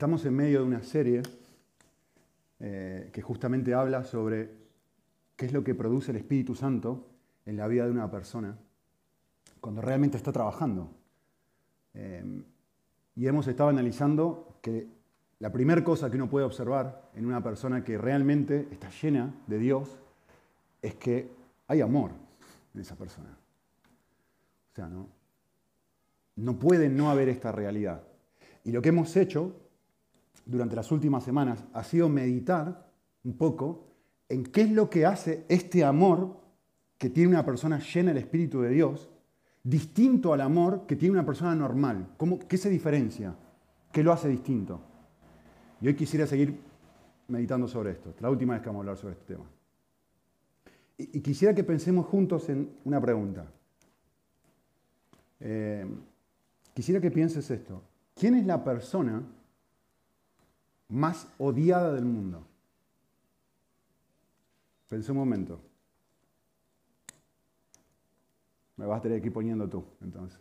Estamos en medio de una serie eh, que justamente habla sobre qué es lo que produce el Espíritu Santo en la vida de una persona cuando realmente está trabajando. Eh, y hemos estado analizando que la primera cosa que uno puede observar en una persona que realmente está llena de Dios es que hay amor en esa persona. O sea, no, no puede no haber esta realidad. Y lo que hemos hecho durante las últimas semanas ha sido meditar un poco en qué es lo que hace este amor que tiene una persona llena del Espíritu de Dios, distinto al amor que tiene una persona normal. ¿Cómo, ¿Qué se diferencia? ¿Qué lo hace distinto? Y hoy quisiera seguir meditando sobre esto. Es la última vez que vamos a hablar sobre este tema. Y, quisiera que pensemos juntos en una pregunta. Eh, quisiera que pienses esto. ¿Quién es la persona más odiada del mundo? Pensé un momento. Me vas a tener que ir poniendo tú, entonces.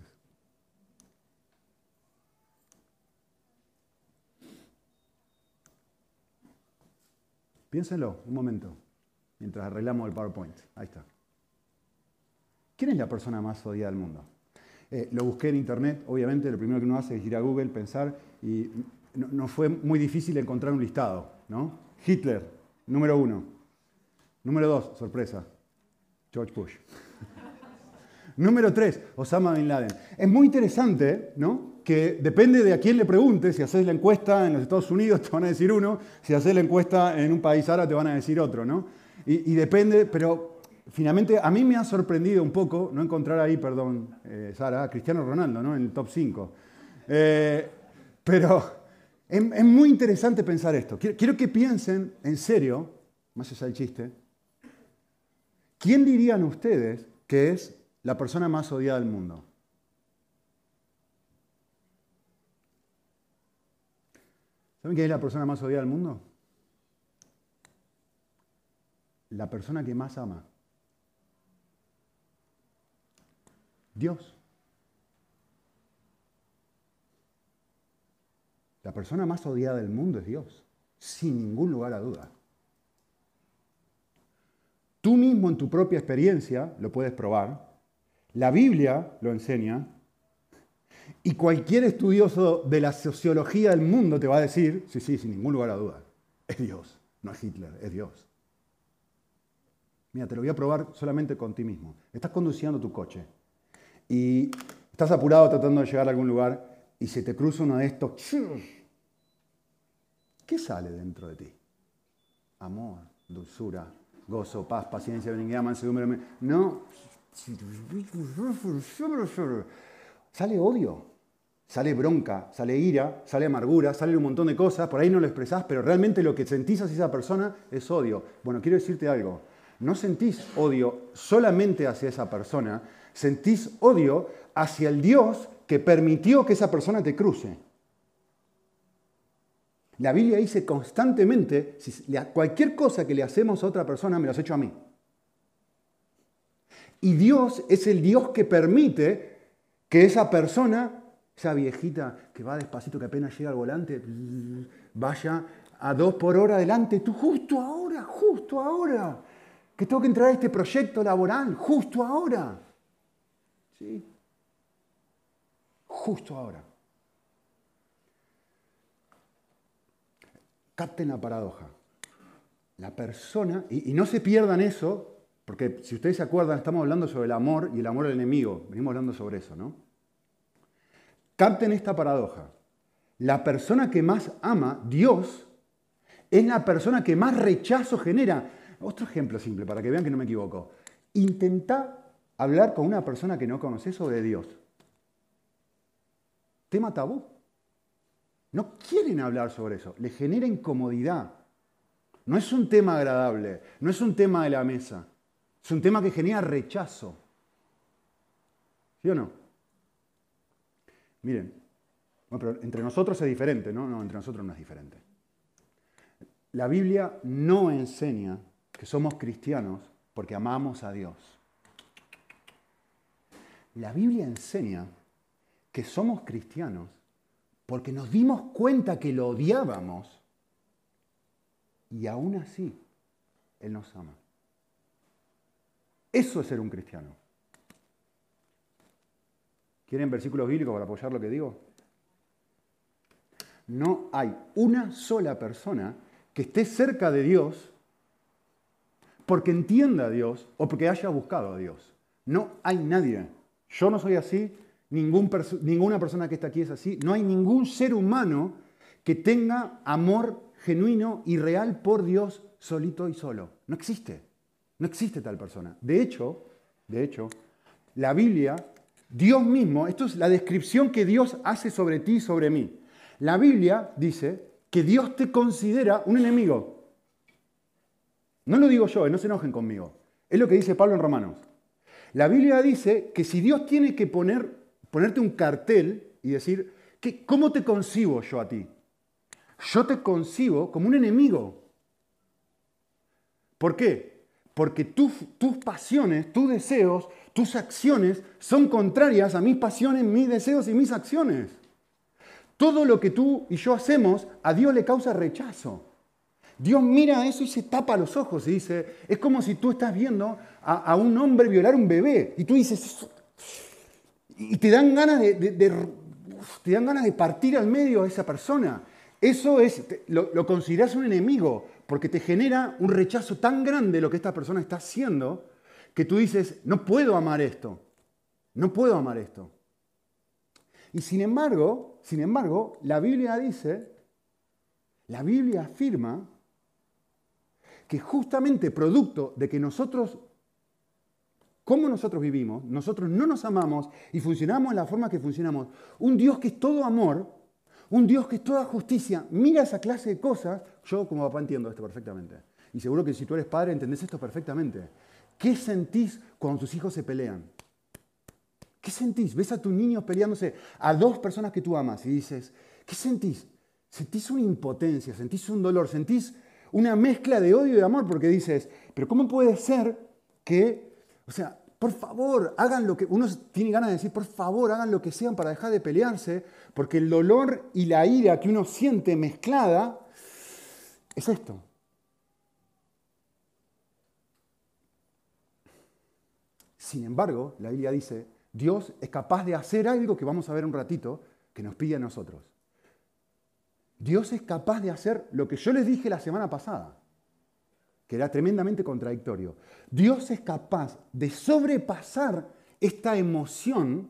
Piénsenlo un momento, mientras arreglamos el PowerPoint. Ahí está. ¿Quién es la persona más odiada del mundo? Eh, lo busqué en internet, obviamente, lo primero que uno hace es ir a Google, pensar, y no, fue muy difícil encontrar un listado. ¿no? Hitler, número uno. Número dos, sorpresa, George Bush. número tres, Osama Bin Laden. Es muy interesante, ¿no? que depende de a quién le preguntes, si haces la encuesta en los Estados Unidos te van a decir uno, si haces la encuesta en un país árabe te van a decir otro, ¿no? Y, depende, pero finalmente a mí me ha sorprendido un poco no encontrar ahí, perdón, eh, Sara, Cristiano Ronaldo, ¿no? En el top 5. Eh, pero es, muy interesante pensar esto. Quiero, que piensen en serio, más allá del chiste, ¿quién dirían ustedes que es la persona más odiada del mundo? ¿Saben quién es la persona más odiada del mundo? La persona que más ama. Dios. La persona más odiada del mundo es Dios, sin ningún lugar a duda. Tú mismo en tu propia experiencia lo puedes probar, la Biblia lo enseña, y cualquier estudioso de la sociología del mundo te va a decir, sí, sí, sin ningún lugar a duda, es Dios, no es Hitler, es Dios. Mira, te lo voy a probar solamente con ti mismo. Estás conduciendo tu coche y estás apurado tratando de llegar a algún lugar y se te cruza uno de estos. ¿Qué sale dentro de ti? Amor, dulzura, gozo, paz, paciencia, benignidad, mansedumbre. No. Sale odio, sale bronca, sale ira, sale amargura, sale un montón de cosas. Por ahí no lo expresás, pero realmente lo que sentís hacia esa persona es odio. Bueno, quiero decirte algo. No sentís odio solamente hacia esa persona, sentís odio hacia el Dios que permitió que esa persona te cruce. La Biblia dice constantemente, cualquier cosa que le hacemos a otra persona, me lo has hecho a mí. Y Dios es el Dios que permite que esa persona, esa viejita que va despacito, que apenas llega al volante, vaya a dos por hora adelante, tú justo ahora, justo ahora, que tengo que entrar a este proyecto laboral, justo ahora. ¿Sí? Justo ahora. Capten la paradoja. La persona, y, no se pierdan eso, porque si ustedes se acuerdan, estamos hablando sobre el amor y el amor al enemigo. Venimos hablando sobre eso, ¿no? Capten esta paradoja. La persona que más ama, Dios, es la persona que más rechazo genera. Otro ejemplo simple, para que vean que no me equivoco. Intenta hablar con una persona que no conoces sobre Dios. Tema tabú. No quieren hablar sobre eso, les genera incomodidad. No es un tema agradable, no es un tema de la mesa, es un tema que genera rechazo. ¿Sí o no? Miren, pero entre nosotros es diferente, ¿no? No, entre nosotros no es diferente. La Biblia no enseña que somos cristianos porque amamos a Dios. La Biblia enseña que somos cristianos porque nos dimos cuenta que lo odiábamos y aún así Él nos ama. Eso es ser un cristiano. ¿Quieren versículos bíblicos para apoyar lo que digo? No hay una sola persona que esté cerca de Dios porque entienda a Dios o porque haya buscado a Dios. No hay nadie. Yo no soy así, ninguna persona que está aquí es así. No hay ningún ser humano que tenga amor genuino y real por Dios solito y solo. No existe. No existe tal persona. De hecho, de hecho, la Biblia, Dios mismo, esto es la descripción que Dios hace sobre ti y sobre mí. La Biblia dice que Dios te considera un enemigo. No lo digo yo, eh, no se enojen conmigo. Es lo que dice Pablo en Romanos. La Biblia dice que si Dios tiene que poner, ponerte un cartel y decir, ¿cómo te concibo yo a ti? Yo te concibo como un enemigo. ¿Por qué? Porque tus pasiones, tus deseos, tus acciones son contrarias a mis pasiones, mis deseos y mis acciones. Todo lo que tú y yo hacemos a Dios le causa rechazo. Dios mira eso y se tapa los ojos y dice, es como si tú estás viendo a, un hombre violar a un bebé y tú dices, y te dan ganas de, te dan ganas de partir al medio a esa persona. Eso es, lo, consideras un enemigo porque te genera un rechazo tan grande lo que esta persona está haciendo que tú dices, no puedo amar esto, no puedo amar esto. Y sin embargo, sin embargo, la Biblia dice, la Biblia afirma que justamente producto de que nosotros, como nosotros vivimos, nosotros no nos amamos y funcionamos en la forma que funcionamos, un Dios que es todo amor, un Dios que es toda justicia, mira esa clase de cosas, yo como papá entiendo esto perfectamente. Y seguro que si tú eres padre entendés esto perfectamente. ¿Qué sentís cuando tus hijos se pelean? ¿Qué sentís? Ves a tus niños peleándose a dos personas que tú amas y dices, ¿qué sentís? Sentís una impotencia, sentís un dolor, sentís una mezcla de odio y de amor porque dices, pero ¿cómo puede ser que, o sea, por favor, hagan lo que, uno tiene ganas de decir, por favor, hagan lo que sean para dejar de pelearse, porque el dolor y la ira que uno siente mezclada es esto. Sin embargo, la Biblia dice, Dios es capaz de hacer algo que vamos a ver un ratito, que nos pide a nosotros. Dios es capaz de hacer lo que yo les dije la semana pasada, que era tremendamente contradictorio. Dios es capaz de sobrepasar esta emoción,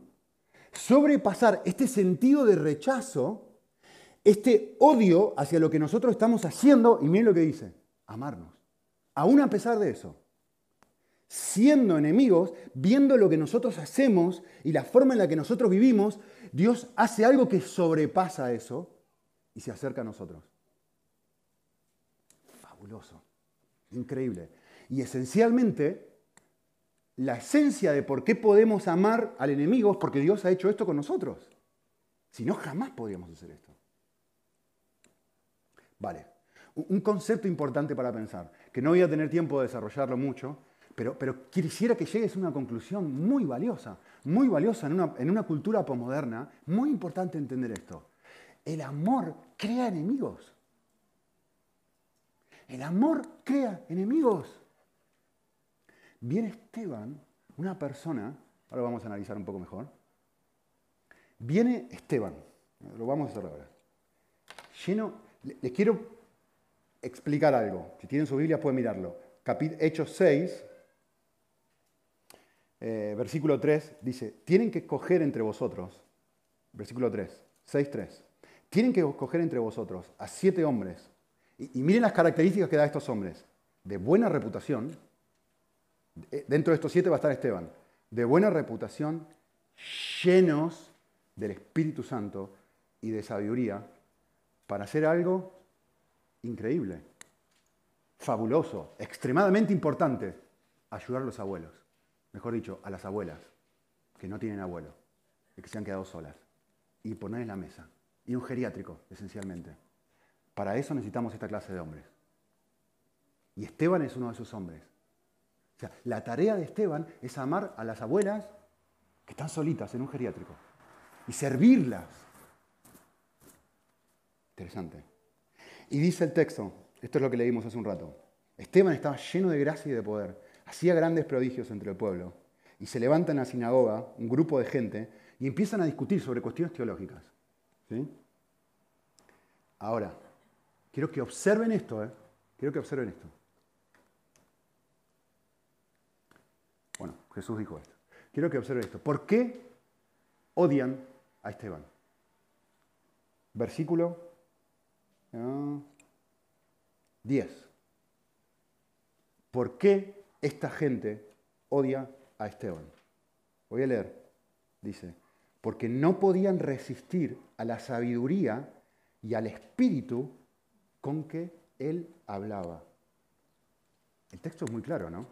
sobrepasar este sentido de rechazo, este odio hacia lo que nosotros estamos haciendo, y miren lo que dice, amarnos. Aún a pesar de eso siendo enemigos, viendo lo que nosotros hacemos y la forma en la que nosotros vivimos, Dios hace algo que sobrepasa eso y se acerca a nosotros. Fabuloso, increíble. Y esencialmente, la esencia de por qué podemos amar al enemigo es porque Dios ha hecho esto con nosotros. Si no, jamás podríamos hacer esto. Vale, un concepto importante para pensar, que no voy a tener tiempo de desarrollarlo mucho, pero, quisiera que llegues a una conclusión muy valiosa, muy valiosa en una, en una cultura posmoderna, muy importante entender esto. El amor crea enemigos. El amor crea enemigos. Viene Esteban, una persona, ahora lo vamos a analizar un poco mejor. Viene Esteban, lo vamos a hacer ahora. Lleno, les quiero explicar algo. Si tienen su Biblia pueden mirarlo. Hechos 6, eh, versículo 3 dice, tienen que escoger entre vosotros, versículo 3, 6, 3, tienen que escoger entre vosotros a siete hombres. Y, miren las características que da estos hombres. De buena reputación, eh, dentro de estos siete va a estar Esteban, de buena reputación, llenos del Espíritu Santo y de sabiduría, para hacer algo increíble, fabuloso, extremadamente importante, ayudar a los abuelos mejor dicho, a las abuelas que no tienen abuelo, que se han quedado solas, y poner en la mesa. Y un geriátrico, esencialmente. Para eso necesitamos esta clase de hombres. Y Esteban es uno de esos hombres. O sea, la tarea de Esteban es amar a las abuelas que están solitas en un geriátrico y servirlas. Interesante. Y dice el texto, esto es lo que leímos hace un rato, Esteban estaba lleno de gracia y de poder, hacía grandes prodigios entre el pueblo, y se levanta en la sinagoga un grupo de gente y empiezan a discutir sobre cuestiones teológicas. ¿sí? Ahora, quiero que observen esto, ¿eh? quiero que observen esto. Bueno, Jesús dijo esto. Quiero que observen esto. ¿Por qué odian a Esteban? Versículo 10. ¿Por qué esta gente odia a Esteban? Voy a leer. Dice, porque no podían resistir a la sabiduría y al espíritu con que él hablaba. El texto es muy claro, ¿no?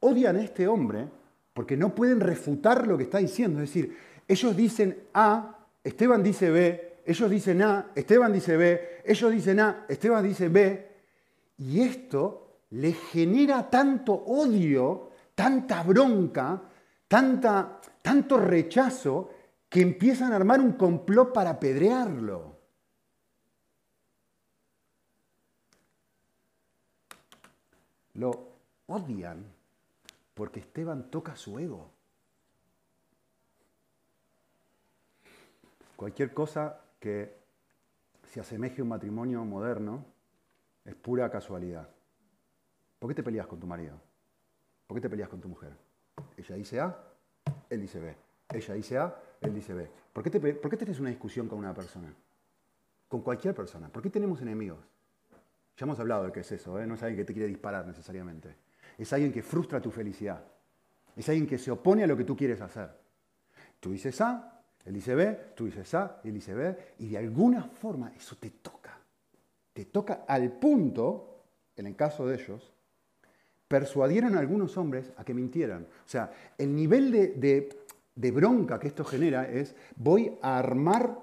Odian a este hombre porque no pueden refutar lo que está diciendo. Es decir, ellos dicen A, Esteban dice B, ellos dicen A, Esteban dice B, ellos dicen A, Esteban dice B, y esto le genera tanto odio, tanta bronca, tanta, tanto rechazo, que empiezan a armar un complot para apedrearlo. Lo odian porque Esteban toca su ego. Cualquier cosa que se asemeje a un matrimonio moderno es pura casualidad. ¿Por qué te peleas con tu marido? ¿Por qué te peleas con tu mujer? Ella dice A, él dice B. Ella dice A, él dice B. ¿Por qué, ¿Por qué tenés una discusión con una persona? Con cualquier persona. ¿Por qué tenemos enemigos? Ya hemos hablado de qué es eso, ¿eh? no es alguien que te quiere disparar necesariamente. Es alguien que frustra tu felicidad. Es alguien que se opone a lo que tú quieres hacer. Tú dices A, él dice B, tú dices A, él dice B, y de alguna forma eso te toca. Te toca al punto, en el caso de ellos, persuadieron a algunos hombres a que mintieran. O sea, el nivel de, de bronca que esto genera es, voy a armar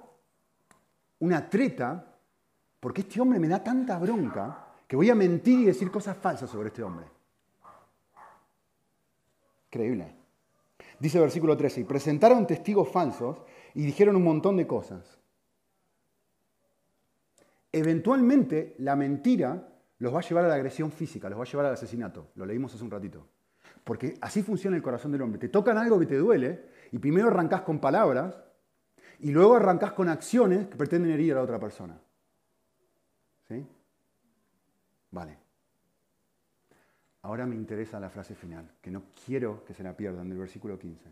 una treta porque este hombre me da tanta bronca que voy a mentir y decir cosas falsas sobre este hombre. Increíble. Dice el versículo 13, y presentaron testigos falsos y dijeron un montón de cosas. Eventualmente la mentira los va a llevar a la agresión física, los va a llevar al asesinato. Lo leímos hace un ratito. Porque así funciona el corazón del hombre. Te tocan algo que te duele y primero arrancas con palabras y luego arrancas con acciones que pretenden herir a la otra persona. ¿Sí? Vale. Ahora me interesa la frase final, que no quiero que se la pierdan, del versículo 15.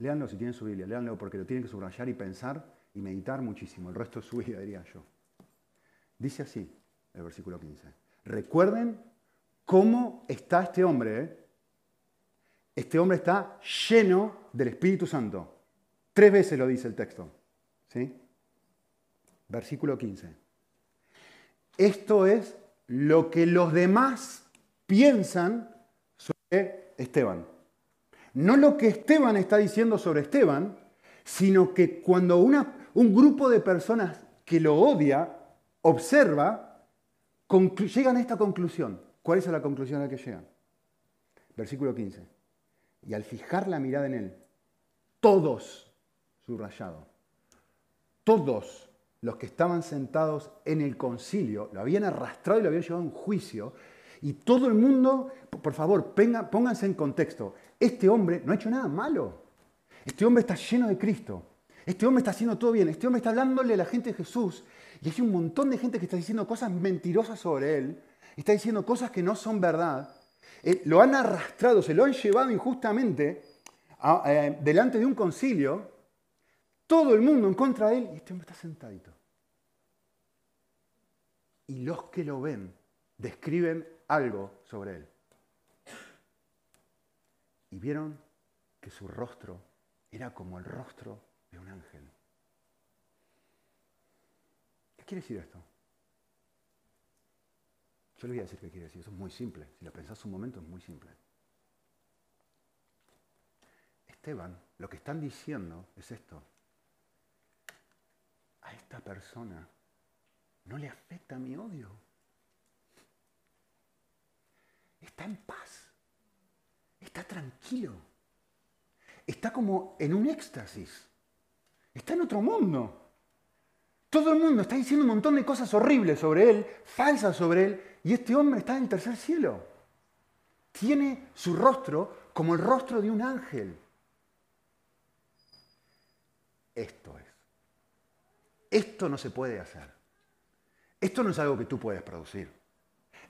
Léanlo si tienen su Biblia, léanlo porque lo tienen que subrayar y pensar y meditar muchísimo. El resto es su vida, diría yo. Dice así el versículo 15. Recuerden cómo está este hombre. ¿eh? Este hombre está lleno del Espíritu Santo. Tres veces lo dice el texto. ¿sí? Versículo 15. Esto es lo que los demás piensan sobre Esteban. No lo que Esteban está diciendo sobre Esteban, sino que cuando una, un grupo de personas que lo odia observa, llegan a esta conclusión. ¿Cuál es la conclusión a la que llegan? Versículo 15. Y al fijar la mirada en él, todos, subrayado, todos los que estaban sentados en el concilio, lo habían arrastrado y lo habían llevado a un juicio. Y todo el mundo, por favor, pónganse en contexto. Este hombre no ha hecho nada malo. Este hombre está lleno de Cristo. Este hombre está haciendo todo bien. Este hombre está hablándole a la gente de Jesús. Y hay un montón de gente que está diciendo cosas mentirosas sobre él. Está diciendo cosas que no son verdad. Eh, lo han arrastrado, se lo han llevado injustamente eh, delante de un concilio. Todo el mundo en contra de él. Y este hombre está sentadito. Y los que lo ven describen algo sobre él. Y vieron que su rostro era como el rostro de un ángel. ¿Qué quiere decir esto? Yo le voy a decir qué quiere decir. Eso es muy simple. Si lo pensás un momento, es muy simple. Esteban, lo que están diciendo es esto. A esta persona no le afecta mi odio. Está en paz. Está tranquilo. Está como en un éxtasis. Está en otro mundo. Todo el mundo está diciendo un montón de cosas horribles sobre él, falsas sobre él, y este hombre está en el tercer cielo. Tiene su rostro como el rostro de un ángel. Esto es. Esto no se puede hacer. Esto no es algo que tú puedes producir.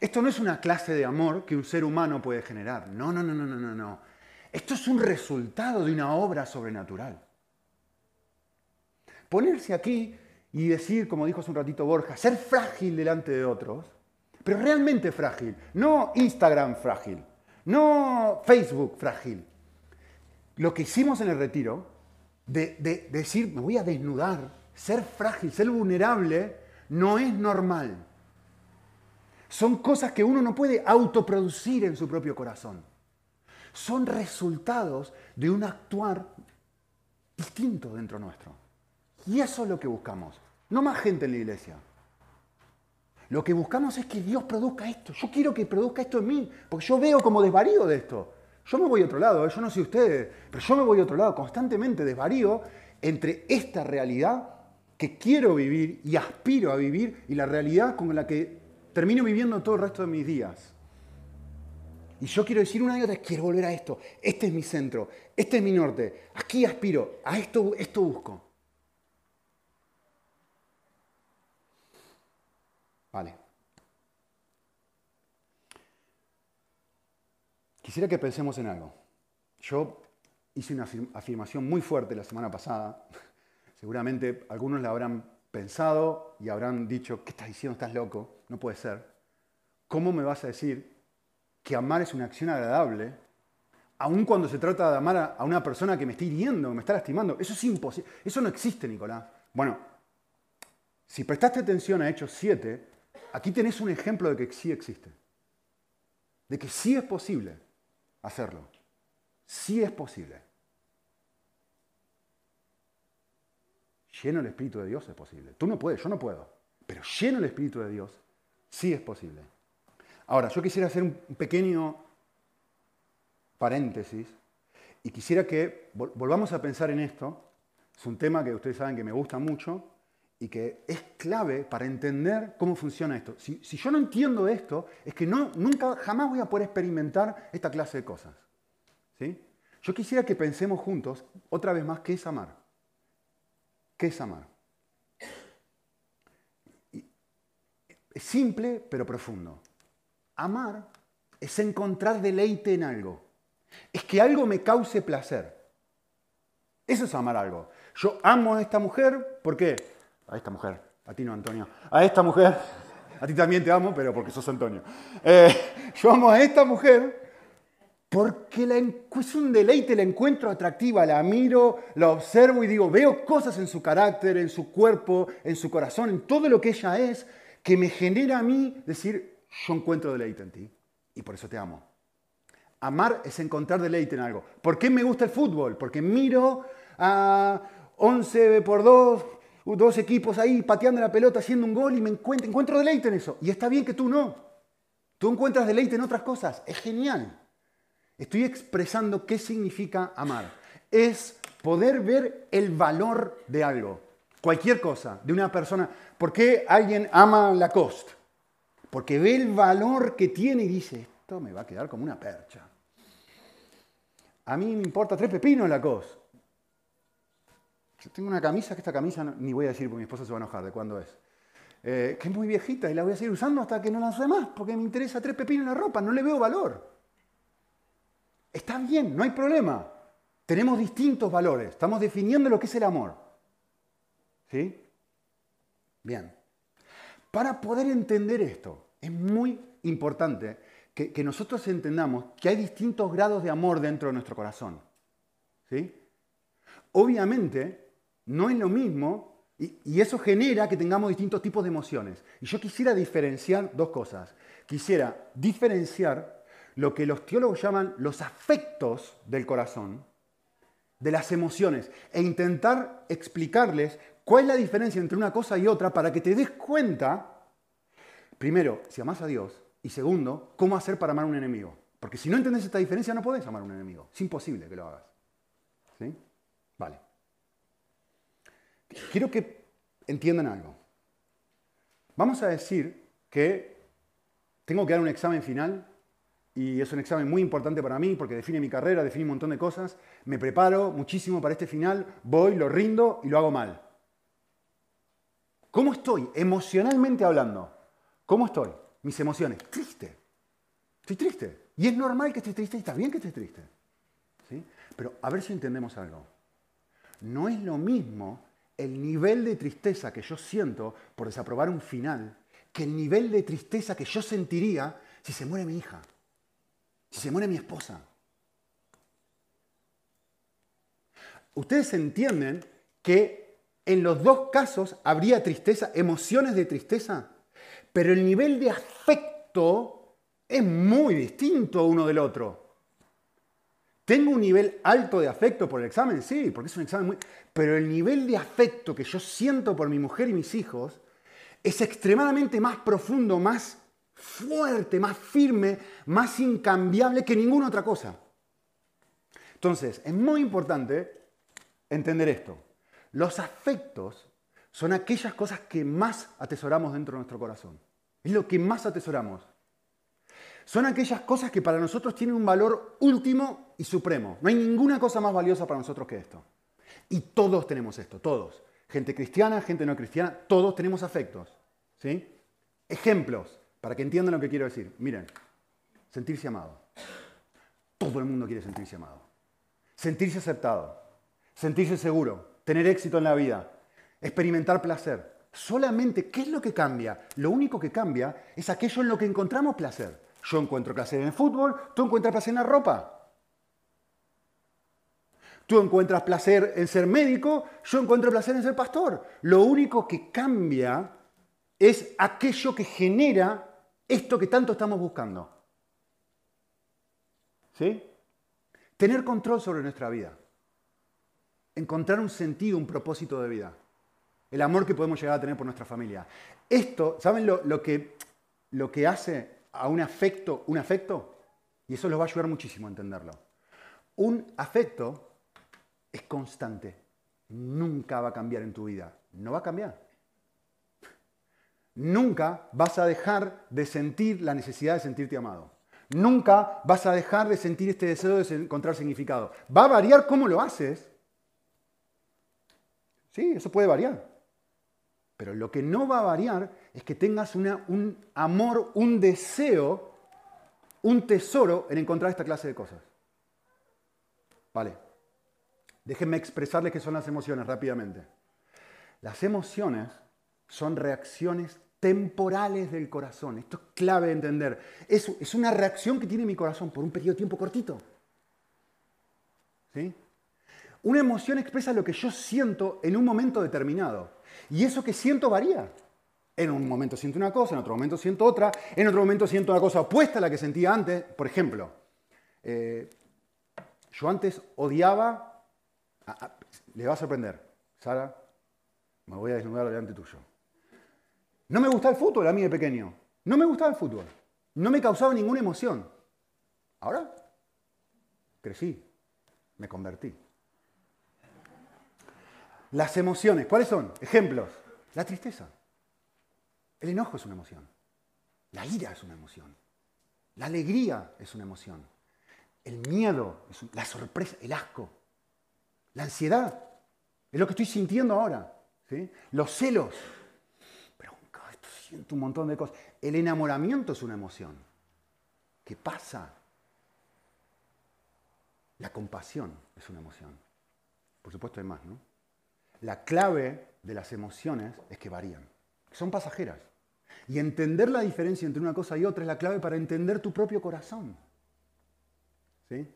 Esto no es una clase de amor que un ser humano puede generar. No, no, no, no, no, no, no. Esto es un resultado de una obra sobrenatural. Ponerse aquí y decir, como dijo hace un ratito Borja, ser frágil delante de otros, pero realmente frágil, no Instagram frágil, no Facebook frágil. Lo que hicimos en el retiro, de, de decir, me voy a desnudar, ser frágil, ser vulnerable, no es normal. Son cosas que uno no puede autoproducir en su propio corazón. Son resultados de un actuar distinto dentro nuestro. Y eso es lo que buscamos. No más gente en la iglesia. Lo que buscamos es que Dios produzca esto. Yo quiero que produzca esto en mí, porque yo veo como desvarío de esto. Yo me voy a otro lado, ¿eh? yo no sé ustedes, pero yo me voy a otro lado constantemente desvarío entre esta realidad que quiero vivir y aspiro a vivir y la realidad con la que termino viviendo todo el resto de mis días. Y yo quiero decir una y otra, quiero volver a esto. Este es mi centro, este es mi norte. Aquí aspiro, a esto, esto busco. Vale. Quisiera que pensemos en algo. Yo hice una afirmación muy fuerte la semana pasada. Seguramente algunos la habrán pensado y habrán dicho, ¿qué estás diciendo? Estás loco. No puede ser. ¿Cómo me vas a decir que amar es una acción agradable, aun cuando se trata de amar a una persona que me está hiriendo, que me está lastimando? Eso es imposible. Eso no existe, Nicolás. Bueno, si prestaste atención a Hechos 7, aquí tenés un ejemplo de que sí existe. De que sí es posible hacerlo. Sí es posible. Lleno el Espíritu de Dios es posible. Tú no puedes, yo no puedo. Pero lleno el Espíritu de Dios sí es posible. Ahora, yo quisiera hacer un pequeño paréntesis y quisiera que volvamos a pensar en esto. Es un tema que ustedes saben que me gusta mucho y que es clave para entender cómo funciona esto. Si, yo no entiendo esto, es que nunca, jamás voy a poder experimentar esta clase de cosas. ¿sí? Yo quisiera que pensemos juntos, otra vez más, qué es amar. ¿Qué es amar? Es simple, pero profundo. Amar es encontrar deleite en algo. Es que algo me cause placer. Eso es amar algo. Yo amo a esta mujer, ¿por qué? A esta mujer, a ti no, Antonio. A esta mujer, a ti también te amo, pero porque sos Antonio. Eh, yo amo a esta mujer porque es un deleite, la encuentro atractiva, la miro, la observo y digo, veo cosas en su carácter, en su cuerpo, en su corazón, en todo lo que ella es, que me genera a mí decir, yo encuentro deleite en ti y por eso te amo. Amar es encontrar deleite en algo. ¿Por qué me gusta el fútbol? Porque miro a 11 por 2, dos equipos ahí pateando la pelota, haciendo un gol y me encuentro, encuentro deleite en eso. Y está bien que tú no. Tú encuentras deleite en otras cosas. Es genial. Estoy expresando qué significa amar. Es poder ver el valor de algo. Cualquier cosa, de una persona. ¿Por qué alguien ama Lacoste? Porque ve el valor que tiene y dice, esto me va a quedar como una percha. A mí me importa tres pepinos Lacoste. Yo tengo una camisa, que esta camisa ni voy a decir porque mi esposa se va a enojar de cuándo es. Eh, que es muy viejita y la voy a seguir usando hasta que no la use más, porque me interesa tres pepinos en la ropa, no le veo valor. Está bien, no hay problema. Tenemos distintos valores, estamos definiendo lo que es el amor. ¿Sí? Bien. Para poder entender esto, es muy importante que, nosotros entendamos que hay distintos grados de amor dentro de nuestro corazón. ¿Sí? Obviamente, no es lo mismo y, eso genera que tengamos distintos tipos de emociones. Y yo quisiera diferenciar dos cosas. Quisiera diferenciar lo que los teólogos llaman los afectos del corazón, de las emociones, e intentar explicarles cuál es la diferencia entre una cosa y otra para que te des cuenta, primero, si amas a Dios, y segundo, cómo hacer para amar a un enemigo. Porque si no entiendes esta diferencia, no podés amar a un enemigo. Es imposible que lo hagas. ¿Sí? Vale. Quiero que entiendan algo. Vamos a decir que tengo que dar un examen final y es un examen muy importante para mí porque define mi carrera, define un montón de cosas. Me preparo muchísimo para este final, voy, lo rindo y lo hago mal. ¿Cómo estoy emocionalmente hablando? ¿Cómo estoy? Mis emociones. Triste. Estoy triste. Y es normal que estés triste y está bien que estés triste. ¿Sí? Pero a ver si entendemos algo. No es lo mismo el nivel de tristeza que yo siento por desaprobar un final que el nivel de tristeza que yo sentiría si se muere mi hija, si se muere mi esposa. Ustedes entienden que en los dos casos habría tristeza, emociones de tristeza, pero el nivel de afecto es muy distinto uno del otro. ¿Tengo un nivel alto de afecto por el examen? Sí, porque es un examen muy... Pero el nivel de afecto que yo siento por mi mujer y mis hijos es extremadamente más profundo, más fuerte, más firme, más incambiable que ninguna otra cosa. Entonces, es muy importante entender esto. Los afectos son aquellas cosas que más atesoramos dentro de nuestro corazón. Es lo que más atesoramos. Son aquellas cosas que para nosotros tienen un valor último y supremo. No hay ninguna cosa más valiosa para nosotros que esto. Y todos tenemos esto, todos. Gente cristiana, gente no cristiana, todos tenemos afectos. ¿sí? Ejemplos, para que entiendan lo que quiero decir. Miren, sentirse amado. Todo el mundo quiere sentirse amado. Sentirse aceptado. Sentirse seguro. Tener éxito en la vida. Experimentar placer. Solamente, ¿qué es lo que cambia? Lo único que cambia es aquello en lo que encontramos placer. Yo encuentro placer en el fútbol, tú encuentras placer en la ropa. Tú encuentras placer en ser médico, yo encuentro placer en ser pastor. Lo único que cambia es aquello que genera esto que tanto estamos buscando. ¿Sí? Tener control sobre nuestra vida. Encontrar un sentido, un propósito de vida. El amor que podemos llegar a tener por nuestra familia. Esto, ¿saben lo, que, lo que hace a un afecto un afecto? Y eso los va a ayudar muchísimo a entenderlo. Un afecto es constante. Nunca va a cambiar en tu vida. No va a cambiar. Nunca vas a dejar de sentir la necesidad de sentirte amado. Nunca vas a dejar de sentir este deseo de encontrar significado. Va a variar cómo lo haces. Sí, eso puede variar. Pero lo que no va a variar es que tengas un amor, un deseo, un tesoro en encontrar esta clase de cosas. Vale. Déjenme expresarles qué son las emociones rápidamente. Las emociones son reacciones temporales del corazón. Esto es clave de entender. Es, es una reacción que tiene mi corazón por un periodo de tiempo cortito. ¿Sí? Una emoción expresa lo que yo siento en un momento determinado. Y eso que siento varía. En un momento siento una cosa, en otro momento siento otra, en otro momento siento una cosa opuesta a la que sentía antes. Por ejemplo, eh, yo antes odiaba, le va a sorprender, Sara, me voy a desnudar delante tuyo. No me gustaba el fútbol a mí de pequeño. No me gustaba el fútbol. No me causaba ninguna emoción. Ahora crecí, me convertí. Las emociones, ¿cuáles son? Ejemplos. La tristeza. El enojo es una emoción. La ira es una emoción. La alegría es una emoción. El miedo, la sorpresa, el asco. La ansiedad. Es lo que estoy sintiendo ahora. Los celos un montón de cosas. El enamoramiento es una emoción. ¿Qué pasa? La compasión es una emoción. Por supuesto hay más, ¿no? La clave de las emociones es que varían, son pasajeras. Y entender la diferencia entre una cosa y otra es la clave para entender tu propio corazón. ¿Sí?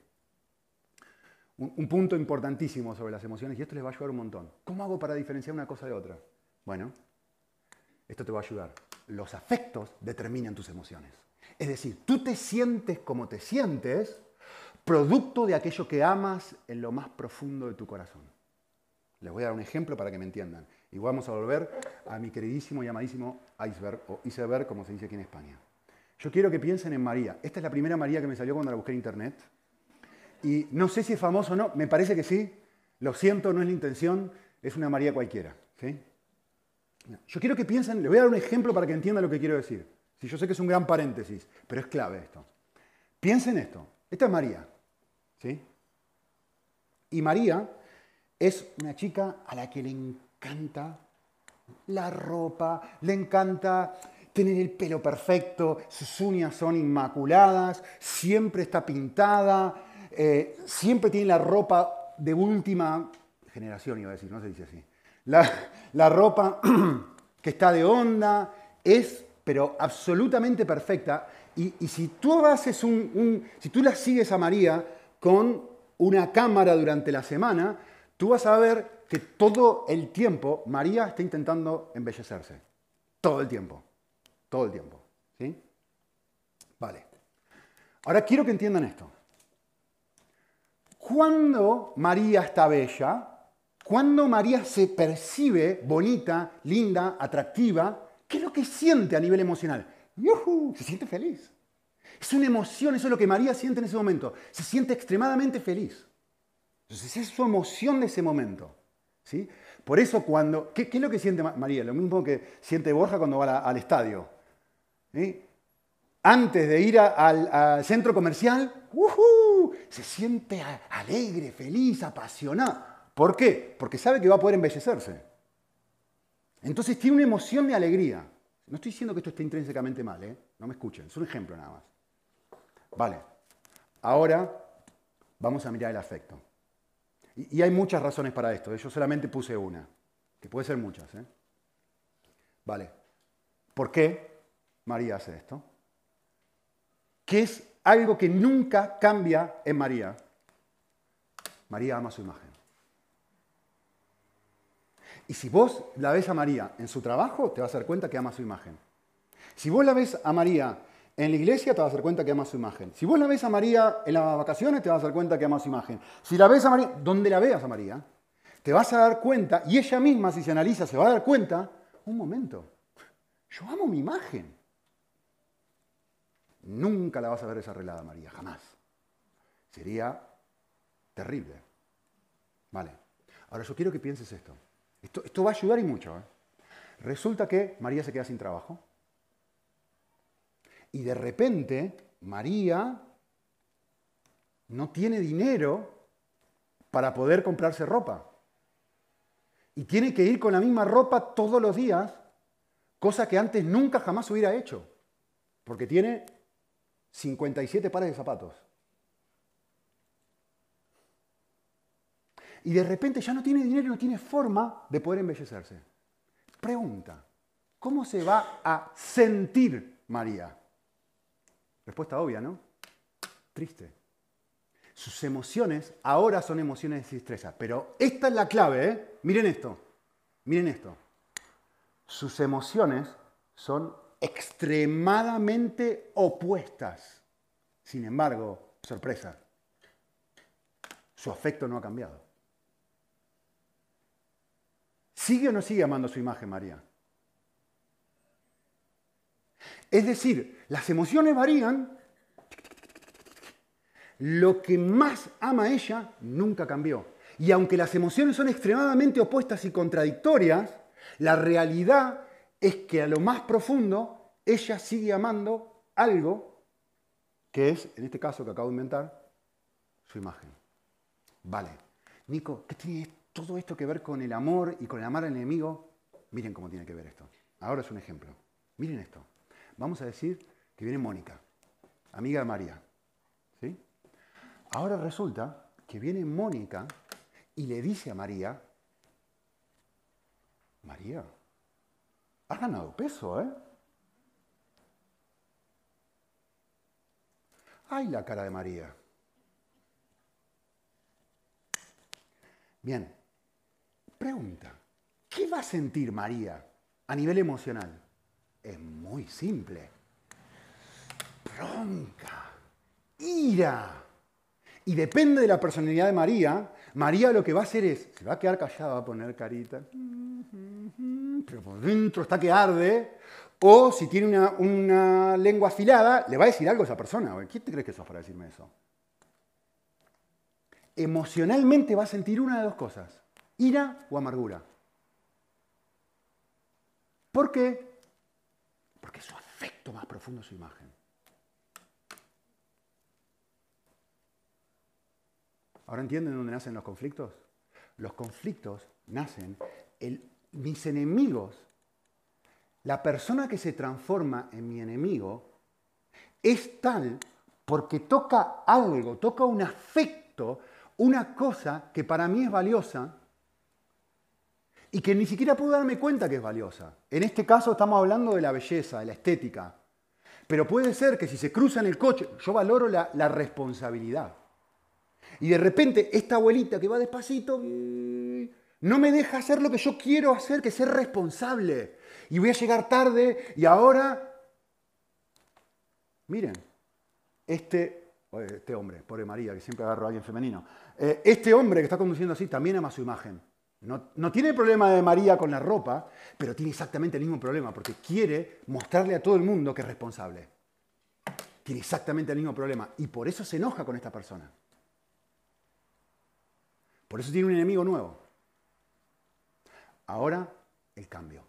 Un, un, punto importantísimo sobre las emociones, y esto les va a ayudar un montón. ¿Cómo hago para diferenciar una cosa de otra? Bueno, esto te va a ayudar. Los afectos determinan tus emociones. Es decir, tú te sientes como te sientes producto de aquello que amas en lo más profundo de tu corazón. Les voy a dar un ejemplo para que me entiendan. Y vamos a volver a mi queridísimo y amadísimo iceberg, o iceberg como se dice aquí en España. Yo quiero que piensen en María. Esta es la primera María que me salió cuando la busqué en internet. Y no sé si es famoso o no, me parece que sí. Lo siento, no es la intención, es una María cualquiera. ¿sí? Yo quiero que piensen, les voy a dar un ejemplo para que entiendan lo que quiero decir. Si yo sé que es un gran paréntesis, pero es clave esto. Piensen esto. Esta es María. ¿sí? Y María es una chica a la que le encanta la ropa, le encanta tener el pelo perfecto, sus uñas son inmaculadas, siempre está pintada, eh, siempre tiene la ropa de última generación, iba a decir, no se dice así. La, ropa que está de onda es, pero absolutamente perfecta. Y, si tú haces un, si tú la sigues a María con una cámara durante la semana, tú vas a ver que todo el tiempo María está intentando embellecerse. Todo el tiempo. Todo el tiempo. ¿Sí? Vale. Ahora quiero que entiendan esto. Cuando María está bella, cuando María se percibe bonita, linda, atractiva, ¿qué es lo que siente a nivel emocional? ¡Yuhu! Se siente feliz. Es una emoción, eso es lo que María siente en ese momento. Se siente extremadamente feliz. Entonces, es su emoción de ese momento. ¿sí? Por eso cuando... ¿qué, es lo que siente María? Lo mismo que siente Borja cuando va al estadio. Antes de ir al, centro comercial, se siente alegre, feliz, apasionado. ¿Por qué? Porque sabe que va a poder embellecerse. Entonces tiene una emoción de alegría. No estoy diciendo que esto esté intrínsecamente mal, ¿eh? no me escuchen, es un ejemplo nada más. Vale, ahora vamos a mirar el afecto. Y, hay muchas razones para esto, ¿eh? yo solamente puse una, que puede ser muchas. ¿eh? Vale, ¿por qué María hace esto? ¿Qué es algo que nunca cambia en María? María ama su imagen. Y si vos la ves a María en su trabajo, te vas a dar cuenta que ama su imagen. Si vos la ves a María en la iglesia, te vas a dar cuenta que ama su imagen. Si vos la ves a María en las vacaciones, te vas a dar cuenta que ama su imagen. Si la ves a María, donde la veas a María, te vas a dar cuenta, y ella misma, si se analiza, se va a dar cuenta, un momento, yo amo mi imagen. Nunca la vas a ver desarreglada, María, jamás. Sería terrible. Vale. Ahora yo quiero que pienses esto. Esto, va a ayudar y mucho. ¿eh? Resulta que María se queda sin trabajo. Y de repente María no tiene dinero para poder comprarse ropa. Y tiene que ir con la misma ropa todos los días, cosa que antes nunca jamás hubiera hecho. Porque tiene 57 pares de zapatos. Y de repente ya no tiene dinero no tiene forma de poder embellecerse. Pregunta, ¿cómo se va a sentir María? Respuesta obvia, ¿no? Triste. Sus emociones ahora son emociones de tristeza, pero esta es la clave, ¿eh? Miren esto, miren esto. Sus emociones son extremadamente opuestas. Sin embargo, sorpresa, su afecto no ha cambiado. ¿Sigue o no sigue amando su imagen María? Es decir, las emociones varían. Lo que más ama ella nunca cambió. Y aunque las emociones son extremadamente opuestas y contradictorias, la realidad es que a lo más profundo ella sigue amando algo que es, en este caso que acabo de inventar, su imagen. Vale. Nico, ¿qué tiene esto? Todo esto que ver con el amor y con el amar al enemigo, miren cómo tiene que ver esto. Ahora es un ejemplo. Miren esto. Vamos a decir que viene Mónica, amiga de María. ¿sí? Ahora resulta que viene Mónica y le dice a María, María, has ganado peso, ¿eh? Ay, la cara de María. Bien, Pregunta, ¿qué va a sentir María a nivel emocional? Es muy simple. Bronca, ira. Y depende de la personalidad de María, María lo que va a hacer es, se va a quedar callada, va a poner carita, pero por dentro está que arde, o si tiene una, lengua afilada, le va a decir algo a esa persona. ¿Quién te crees que sos para decirme eso? Emocionalmente va a sentir una de dos cosas ira o amargura. ¿Por qué? Porque su afecto más profundo es su imagen. ¿Ahora entienden dónde nacen los conflictos? Los conflictos nacen, el, mis enemigos, la persona que se transforma en mi enemigo, es tal porque toca algo, toca un afecto, una cosa que para mí es valiosa y que ni siquiera puedo darme cuenta que es valiosa. En este caso estamos hablando de la belleza, de la estética. Pero puede ser que si se cruza en el coche, yo valoro la, la responsabilidad. Y de repente esta abuelita que va despacito no me deja hacer lo que yo quiero hacer, que ser responsable. Y voy a llegar tarde y ahora, miren, este, este hombre, pobre María, que siempre agarro a alguien femenino, eh, este hombre que está conduciendo así también ama su imagen. No, no, tiene el problema de María con la ropa, pero tiene exactamente el mismo problema, porque quiere mostrarle a todo el mundo que es responsable. Tiene exactamente el mismo problema y por eso se enoja con esta persona. Por eso tiene un enemigo nuevo. Ahora, el cambio.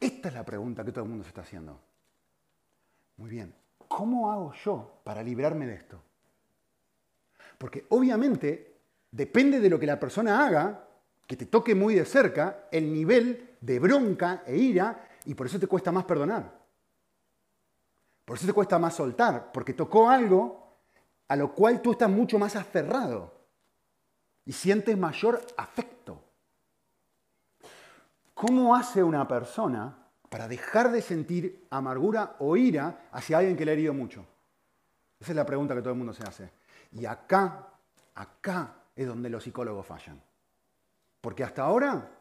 Esta es la pregunta que todo el mundo se está haciendo. Muy bien, ¿cómo hago yo para librarme de esto? Porque obviamente depende de lo que la persona haga, que te toque muy de cerca, el nivel de bronca e ira, y por eso te cuesta más perdonar. Por eso te cuesta más soltar, porque tocó algo a lo cual tú estás mucho más aferrado y sientes mayor afecto. ¿Cómo hace una persona para dejar de sentir amargura o ira hacia alguien que le ha herido mucho? Esa es la pregunta que todo el mundo se hace. Y acá, acá es donde los psicólogos fallan. Porque hasta ahora,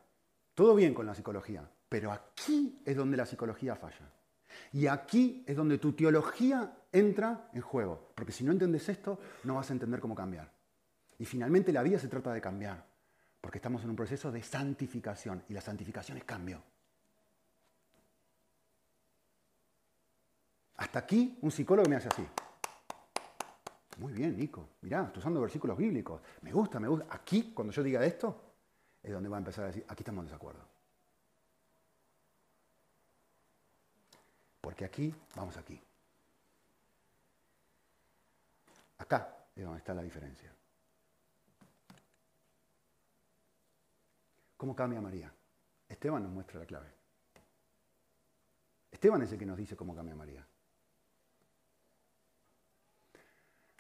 todo bien con la psicología, pero aquí es donde la psicología falla. Y aquí es donde tu teología entra en juego. Porque si no entiendes esto, no vas a entender cómo cambiar. Y finalmente la vida se trata de cambiar. Porque estamos en un proceso de santificación. Y la santificación es cambio. Hasta aquí un psicólogo me hace así. Muy bien, Nico. Mirá, estoy usando versículos bíblicos. Me gusta, me gusta. Aquí, cuando yo diga esto, es donde va a empezar a decir, aquí estamos en desacuerdo. Porque aquí, vamos aquí. Acá es donde está la diferencia. ¿Cómo cambia María? Esteban nos muestra la clave. Esteban es el que nos dice cómo cambia María.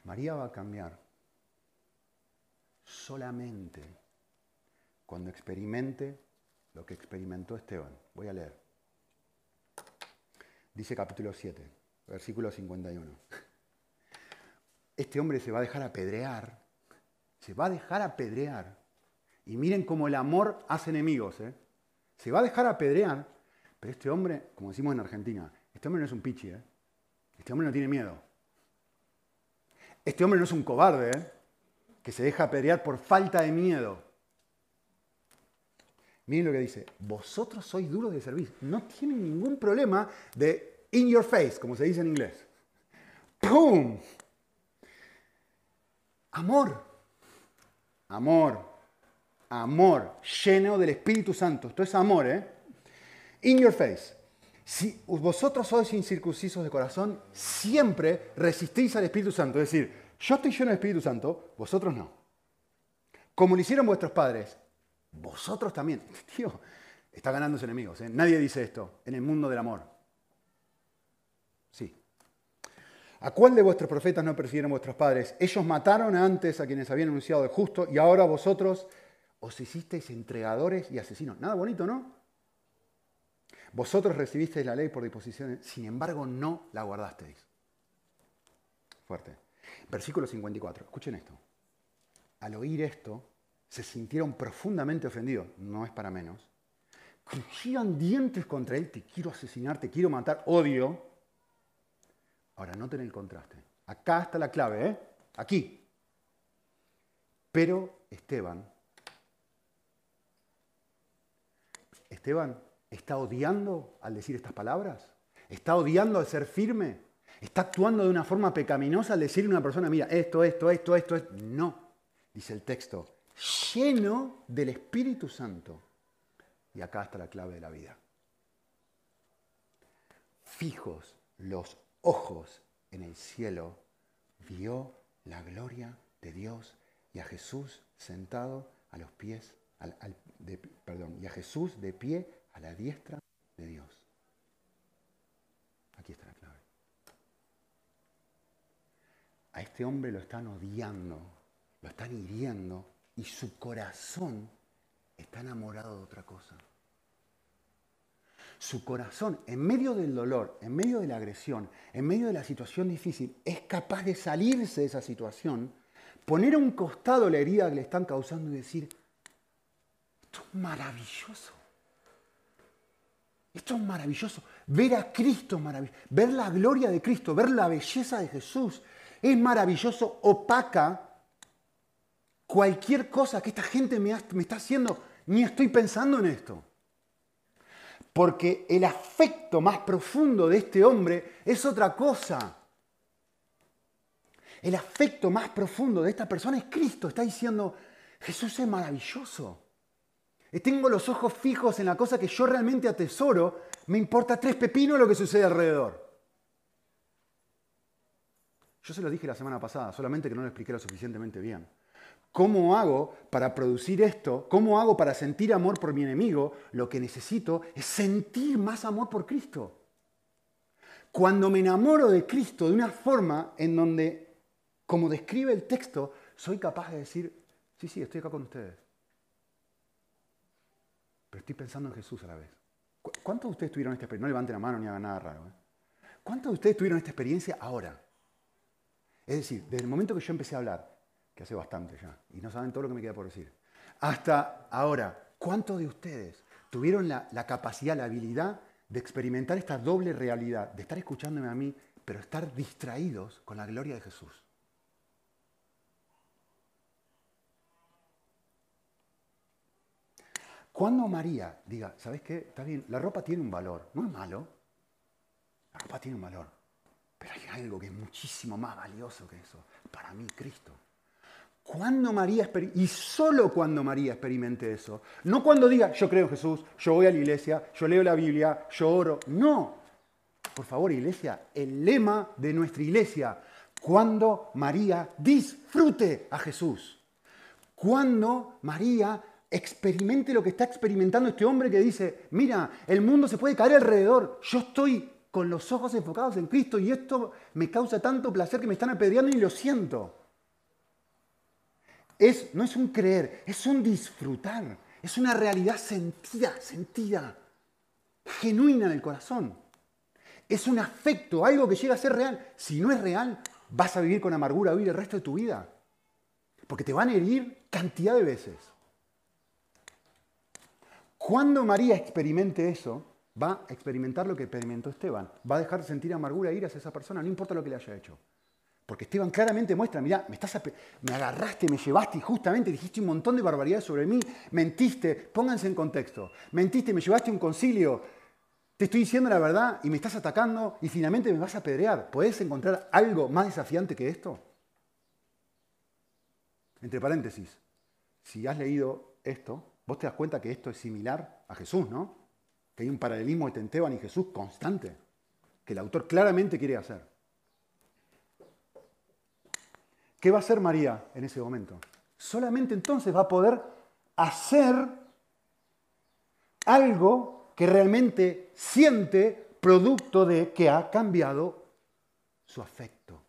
María va a cambiar solamente cuando experimente lo que experimentó Esteban. Voy a leer. Dice capítulo 7, versículo 51. Este hombre se va a dejar apedrear, se va a dejar apedrear. Y miren cómo el amor hace enemigos. ¿eh? Se va a dejar apedrear, pero este hombre, como decimos en Argentina, este hombre no es un pichi. ¿eh? Este hombre no tiene miedo. Este hombre no es un cobarde, ¿eh? que se deja apedrear por falta de miedo. Miren lo que dice, vosotros sois duros de servir. No tienen ningún problema de in your face, como se dice en inglés. ¡Pum! Amor. Amor. Amor. Lleno del Espíritu Santo. Esto es amor, ¿eh? In your face. Si vosotros sois incircuncisos de corazón, siempre resistís al Espíritu Santo. Es decir, yo estoy lleno del Espíritu Santo, vosotros no. Como lo hicieron vuestros padres, vosotros también. Tío, está ganándose enemigos. ¿eh? Nadie dice esto en el mundo del amor. Sí. ¿A cuál de vuestros profetas no persiguieron vuestros padres? Ellos mataron antes a quienes habían anunciado el justo y ahora vosotros os hicisteis entregadores y asesinos. Nada bonito, ¿no? Vosotros recibisteis la ley por disposición, sin embargo no la guardasteis. Fuerte. Versículo 54. Escuchen esto. Al oír esto, se sintieron profundamente ofendidos, no es para menos, crujían dientes contra él, te quiero asesinar, te quiero matar, odio. Ahora, noten el contraste. Acá está la clave, ¿eh? Aquí. Pero Esteban, Esteban está odiando al decir estas palabras, está odiando al ser firme, está actuando de una forma pecaminosa al decirle a una persona, mira, esto, esto, esto, esto, esto. No, dice el texto, lleno del Espíritu Santo, Y acá está la clave de la vida. Fijos los ojos en el cielo, vio la gloria de Dios y a Jesús sentado a los pies, perdón, y a Jesús de pie a la diestra de Dios. Aquí está la clave. A este hombre lo están odiando, lo están hiriendo y su corazón está enamorado de otra cosa. Su corazón, en medio del dolor, en medio de la agresión, en medio de la situación difícil, es capaz de salirse de esa situación, poner a un costado la herida que le están causando y decir, esto es maravilloso. Esto es maravilloso. Ver a Cristo es maravilloso. Ver la gloria de Cristo, ver la belleza de Jesús es maravilloso, opaca cualquier cosa que esta gente me, me está haciendo. Ni estoy pensando en esto. Porque el afecto más profundo de este hombre es otra cosa. El afecto más profundo de esta persona es Cristo. Está diciendo, Jesús es maravilloso. Tengo los ojos fijos en la cosa que yo realmente atesoro. Me importa tres pepinos lo que sucede alrededor. Yo se lo dije la semana pasada, solamente que no lo expliqué lo suficientemente bien. ¿Cómo hago para producir esto? ¿Cómo hago para sentir amor por mi enemigo? Lo que necesito es sentir más amor por Cristo. Cuando me enamoro de Cristo de una forma en donde, como describe el texto, soy capaz de decir, sí, sí, estoy acá con ustedes. Pero estoy pensando en Jesús a la vez. ¿Cuántos de ustedes tuvieron esta experiencia? No levanten la mano ni hagan nada raro. ¿eh? ¿Cuántos de ustedes tuvieron esta experiencia ahora? Es decir, desde el momento que yo empecé a hablar, que hace bastante ya, y no saben todo lo que me queda por decir, hasta ahora, ¿cuántos de ustedes tuvieron la, la capacidad, la habilidad de experimentar esta doble realidad, de estar escuchándome a mí, pero estar distraídos con la gloria de Jesús? Cuando María diga, ¿sabes qué? Está bien, la ropa tiene un valor, no es malo. La ropa tiene un valor. Pero hay algo que es muchísimo más valioso que eso. Para mí, Cristo. Cuando María, y solo cuando María experimente eso, no cuando diga, yo creo en Jesús, yo voy a la iglesia, yo leo la Biblia, yo oro, no. Por favor, iglesia, el lema de nuestra iglesia, cuando María disfrute a Jesús. Cuando María experimente lo que está experimentando este hombre que dice, mira, el mundo se puede caer alrededor, yo estoy con los ojos enfocados en Cristo y esto me causa tanto placer que me están apedreando y lo siento. Es, no es un creer, es un disfrutar, es una realidad sentida, sentida, genuina en el corazón. Es un afecto, algo que llega a ser real. Si no es real, vas a vivir con amargura hoy el resto de tu vida. Porque te van a herir cantidad de veces. Cuando María experimente eso, va a experimentar lo que experimentó Esteban. Va a dejar de sentir amargura e ira hacia esa persona, no importa lo que le haya hecho. Porque Esteban claramente muestra, mira, me, me agarraste, me llevaste y justamente dijiste un montón de barbaridades sobre mí, mentiste, pónganse en contexto, mentiste, me llevaste a un concilio, te estoy diciendo la verdad y me estás atacando y finalmente me vas a apedrear. ¿Puedes encontrar algo más desafiante que esto? Entre paréntesis, si has leído esto, Vos te das cuenta que esto es similar a Jesús, ¿no? Que hay un paralelismo entre Esteban y Jesús constante, que el autor claramente quiere hacer. ¿Qué va a hacer María en ese momento? Solamente entonces va a poder hacer algo que realmente siente producto de que ha cambiado su afecto.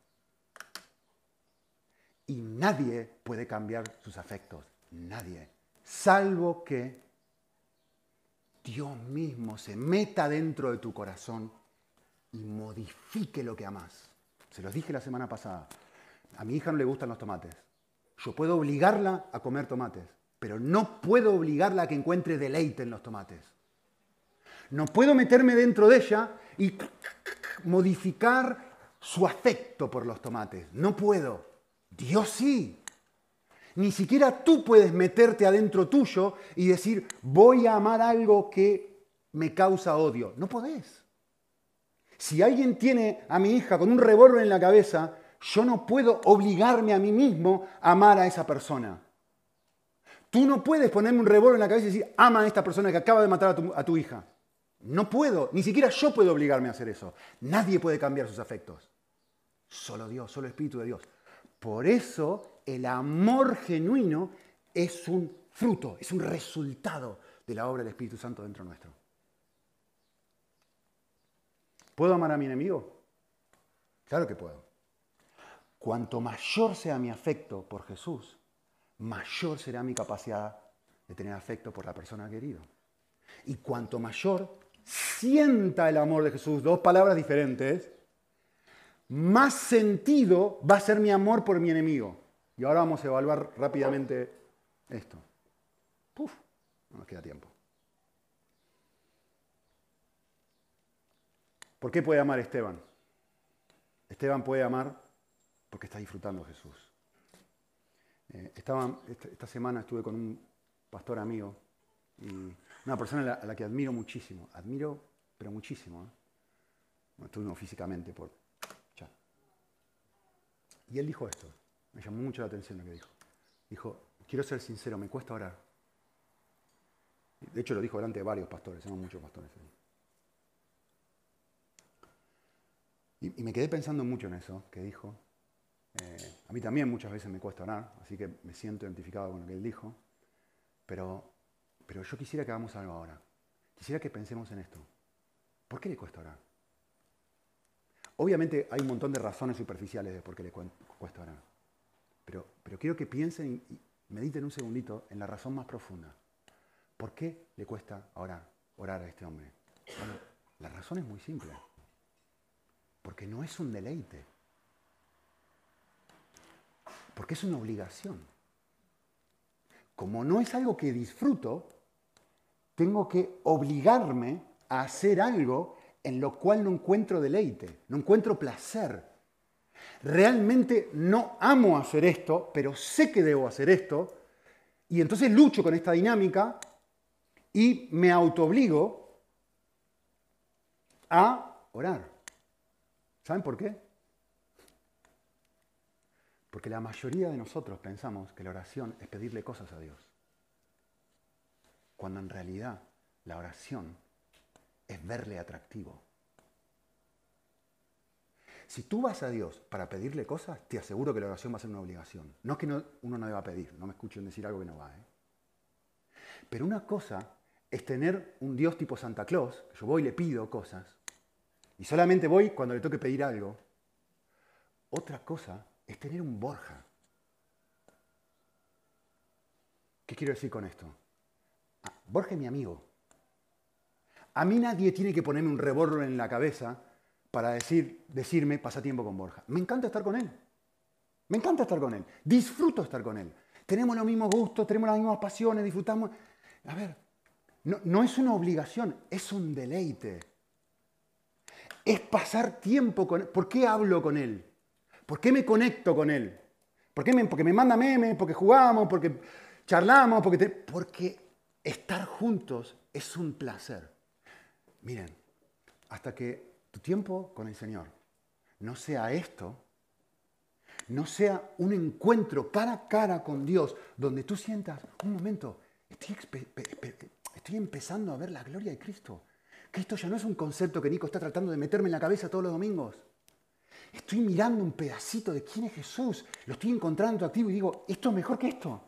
Y nadie puede cambiar sus afectos, nadie salvo que Dios mismo se meta dentro de tu corazón y modifique lo que amas. Se los dije la semana pasada. A mi hija no le gustan los tomates. Yo puedo obligarla a comer tomates, pero no puedo obligarla a que encuentre deleite en los tomates. No puedo meterme dentro de ella y modificar su afecto por los tomates. No puedo. Dios sí. Ni siquiera tú puedes meterte adentro tuyo y decir, voy a amar algo que me causa odio. No podés. Si alguien tiene a mi hija con un revólver en la cabeza, yo no puedo obligarme a mí mismo a amar a esa persona. Tú no puedes ponerme un revólver en la cabeza y decir, ama a esta persona que acaba de matar a tu, hija. No puedo, ni siquiera yo puedo obligarme a hacer eso. Nadie puede cambiar sus afectos. Solo Dios, solo el Espíritu de Dios. Por eso el amor genuino es un fruto, es un resultado de la obra del Espíritu Santo dentro nuestro. ¿Puedo amar a mi enemigo? Claro que puedo. Cuanto mayor sea mi afecto por Jesús, mayor será mi capacidad de tener afecto por la persona querida. Y cuanto mayor sienta el amor de Jesús, dos palabras diferentes, más sentido va a ser mi amor por mi enemigo. Y ahora vamos a evaluar rápidamente esto. Puf, no nos queda tiempo. ¿Por qué puede amar Esteban? Esteban puede amar porque está disfrutando Jesús. Eh, esta, semana estuve con un pastor amigo y una persona a la, que admiro muchísimo, admiro, pero muchísimo. ¿eh? No estuvimos físicamente por Y él dijo esto, me llamó mucho la atención lo que dijo. Dijo, quiero ser sincero, me cuesta orar. De hecho lo dijo delante de varios pastores, somos muchos pastores. Y, y me quedé pensando mucho en eso que dijo. Eh, a mí también muchas veces me cuesta orar, así que me siento identificado con lo que él dijo. Pero, pero yo quisiera que hagamos algo ahora. Quisiera que pensemos en esto. ¿Por qué le cuesta orar? Obviamente hay un montón de razones superficiales de por qué le cuesta orar. Pero, pero quiero que piensen y mediten un segundito en la razón más profunda. ¿Por qué le cuesta orar, orar a este hombre? La razón es muy simple. Porque no es un deleite. Porque es una obligación. Como no es algo que disfruto, tengo que obligarme a hacer algo en lo cual no encuentro deleite, no encuentro placer. Realmente no amo hacer esto, pero sé que debo hacer esto, y entonces lucho con esta dinámica y me autoobligo a orar. ¿Saben por qué? Porque la mayoría de nosotros pensamos que la oración es pedirle cosas a Dios. Cuando en realidad la oración es verle atractivo. Si tú vas a Dios para pedirle cosas, te aseguro que la oración va a ser una obligación. No es que uno no deba pedir, no me escuchen decir algo que no va. ¿eh? Pero una cosa es tener un Dios tipo Santa Claus, yo voy y le pido cosas, y solamente voy cuando le toque pedir algo. Otra cosa es tener un Borja. ¿Qué quiero decir con esto? Ah, Borja es mi amigo. A mí nadie tiene que ponerme un revólver en la cabeza para decir, decirme pasa tiempo con Borja. Me encanta estar con él. Me encanta estar con él. Disfruto estar con él. Tenemos los mismos gustos, tenemos las mismas pasiones, disfrutamos. A ver, no, no es una obligación, es un deleite. Es pasar tiempo con él. ¿Por qué hablo con él? ¿Por qué me conecto con él? ¿Por qué me, porque me manda memes, porque jugamos, porque charlamos, porque, porque estar juntos es un placer. Miren, hasta que tu tiempo con el Señor no sea esto, no sea un encuentro cara a cara con Dios, donde tú sientas, un momento, estoy, empezando a ver la gloria de Cristo. Cristo ya no es un concepto que Nico está tratando de meterme en la cabeza todos los domingos. Estoy mirando un pedacito de quién es Jesús, lo estoy encontrando activo y digo, esto es mejor que esto.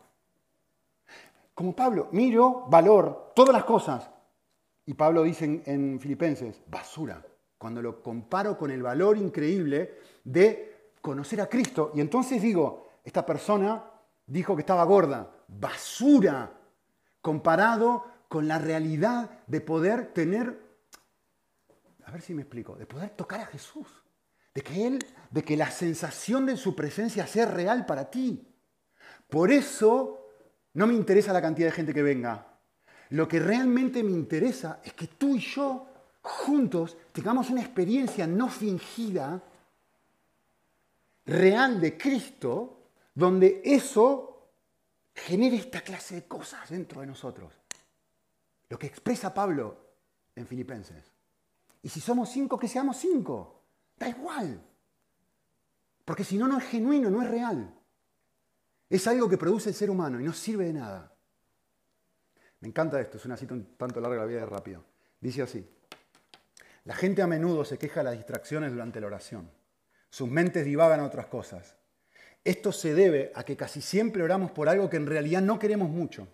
Como Pablo, miro valor, todas las cosas. Y Pablo dice en, Filipenses, basura, cuando lo comparo con el valor increíble de conocer a Cristo. Y entonces digo, esta persona dijo que estaba gorda, basura, comparado con la realidad de poder tener, a ver si me explico, de poder tocar a Jesús de que Él, de que la sensación de su presencia sea real para ti. Por eso no me interesa la cantidad de gente que venga. Lo que realmente me interesa es que tú y yo juntos tengamos una experiencia no fingida, real de Cristo, donde eso genere esta clase de cosas dentro de nosotros. Lo que expresa Pablo en Filipenses. Y si somos cinco, que seamos cinco. Da igual. Porque si no, no es genuino, no es real. Es algo que produce el ser humano y no sirve de nada. Me encanta esto, es una cita un tanto larga, la vida de rápido. Dice así, la gente a menudo se queja de las distracciones durante la oración. Sus mentes divagan a otras cosas. Esto se debe a que casi siempre oramos por algo que en realidad no queremos mucho.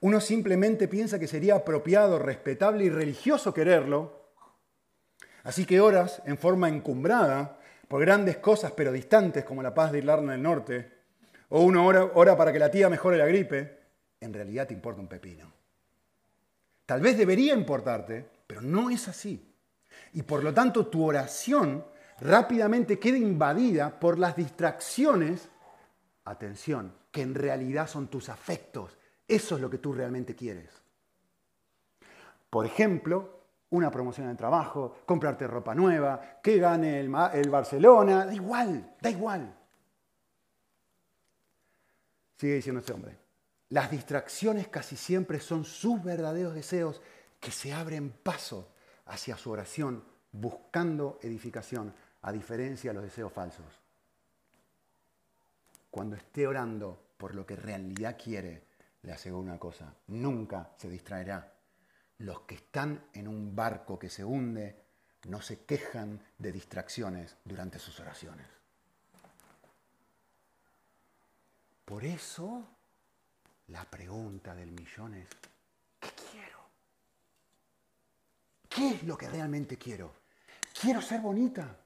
Uno simplemente piensa que sería apropiado, respetable y religioso quererlo, así que oras en forma encumbrada por grandes cosas pero distantes como la paz de Irlanda del Norte, o uno ora, ora para que la tía mejore la gripe, en realidad te importa un pepino. Tal vez debería importarte, pero no es así. Y por lo tanto tu oración rápidamente queda invadida por las distracciones, atención, que en realidad son tus afectos. Eso es lo que tú realmente quieres. Por ejemplo, una promoción de trabajo, comprarte ropa nueva, que gane el, el Barcelona, da igual, da igual. Sigue diciendo este hombre. Las distracciones casi siempre son sus verdaderos deseos que se abren paso hacia su oración buscando edificación, a diferencia de los deseos falsos. Cuando esté orando por lo que realidad quiere, le aseguro una cosa, nunca se distraerá. Los que están en un barco que se hunde no se quejan de distracciones durante sus oraciones. Por eso, la pregunta del millón es, ¿qué quiero? ¿Qué es lo que realmente quiero? Quiero ser bonita.